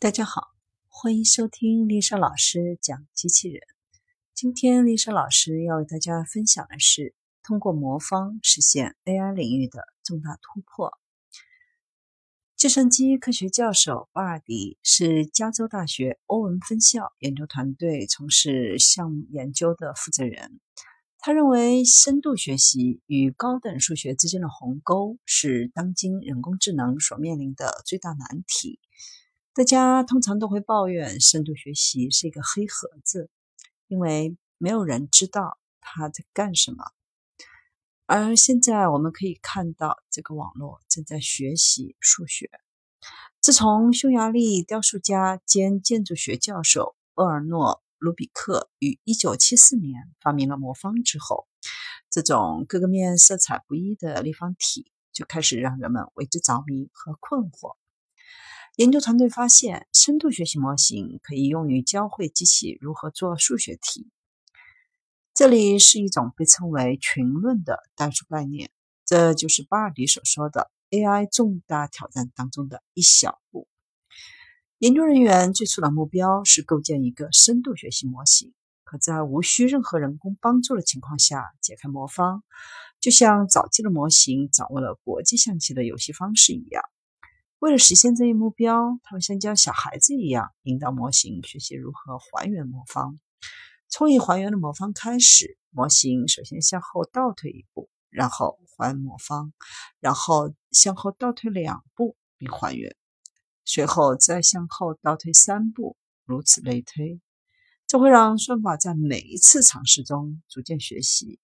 大家好，欢迎收听丽莎老师讲机器人。今天丽莎老师要为大家分享的是通过魔方实现 AI 领域的重大突破。计算机科学教授巴尔迪是加州大学欧文分校研究团队从事项目研究的负责人。他认为，深度学习与高等数学之间的鸿沟是当今人工智能所面临的最大难题。大家通常都会抱怨深度学习是一个黑盒子，因为没有人知道它在干什么。而现在我们可以看到，这个网络正在学习数学。自从匈牙利雕塑家兼建筑学教授厄尔诺·卢比克于1974年发明了魔方之后，这种各个面色彩不一的立方体就开始让人们为之着迷和困惑。研究团队发现，深度学习模型可以用于教会机器如何做数学题。这里是一种被称为群论的代数概念，这就是巴尔迪所说的 AI 重大挑战当中的一小步。研究人员最初的目标是构建一个深度学习模型，可在无需任何人工帮助的情况下解开魔方，就像早期的模型掌握了国际象棋的游戏方式一样。为了实现这一目标，他们像教小孩子一样引导模型学习如何还原魔方。从已还原的魔方开始，模型首先向后倒退一步，然后还魔方，然后向后倒退两步并还原，随后再向后倒退三步，如此类推。这会让算法在每一次尝试中逐渐学习。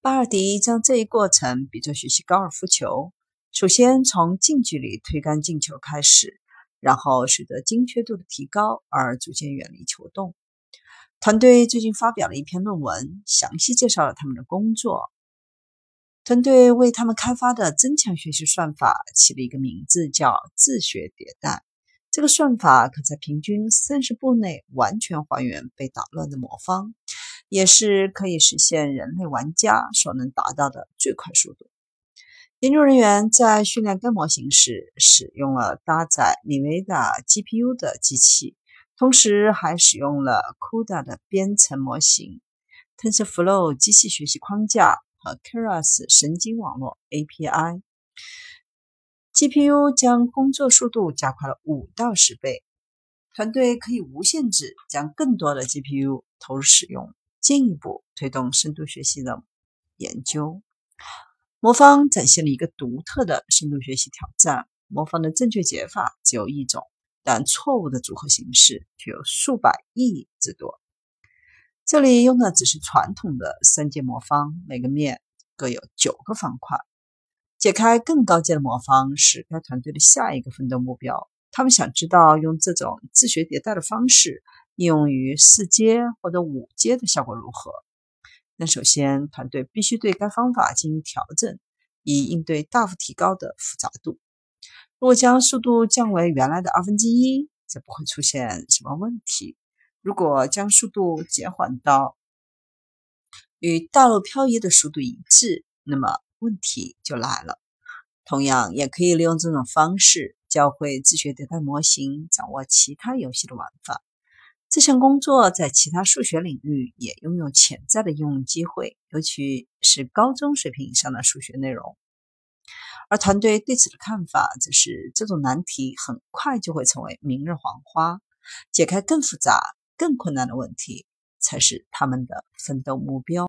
巴尔迪将这一过程比作学习高尔夫球。首先从近距离推杆进球开始，然后随着精确度的提高而逐渐远离球洞。团队最近发表了一篇论文，详细介绍了他们的工作。团队为他们开发的增强学习算法起了一个名字，叫自学迭代。这个算法可在平均三十步内完全还原被打乱的魔方，也是可以实现人类玩家所能达到的最快速度。研究人员在训练该模型时，使用了搭载 NVIDIA GPU 的机器，同时还使用了 CUDA 的编程模型、TensorFlow 机器学习框架和 Keras 神经网络 API。GPU 将工作速度加快了五到十倍。团队可以无限制将更多的 GPU 投入使用，进一步推动深度学习的研究。魔方展现了一个独特的深度学习挑战。魔方的正确解法只有一种，但错误的组合形式却有数百亿之多。这里用的只是传统的三阶魔方，每个面各有九个方块。解开更高阶的魔方是该团队的下一个奋斗目标。他们想知道用这种自学迭代的方式应用于四阶或者五阶的效果如何。但首先，团队必须对该方法进行调整，以应对大幅提高的复杂度。如果将速度降为原来的二分之一，则不会出现什么问题；如果将速度减缓到与大陆漂移的速度一致，那么问题就来了。同样，也可以利用这种方式教会自学迭代模型掌握其他游戏的玩法。这项工作在其他数学领域也拥有潜在的应用机会，尤其是高中水平以上的数学内容。而团队对此的看法则是，这种难题很快就会成为明日黄花，解开更复杂、更困难的问题才是他们的奋斗目标。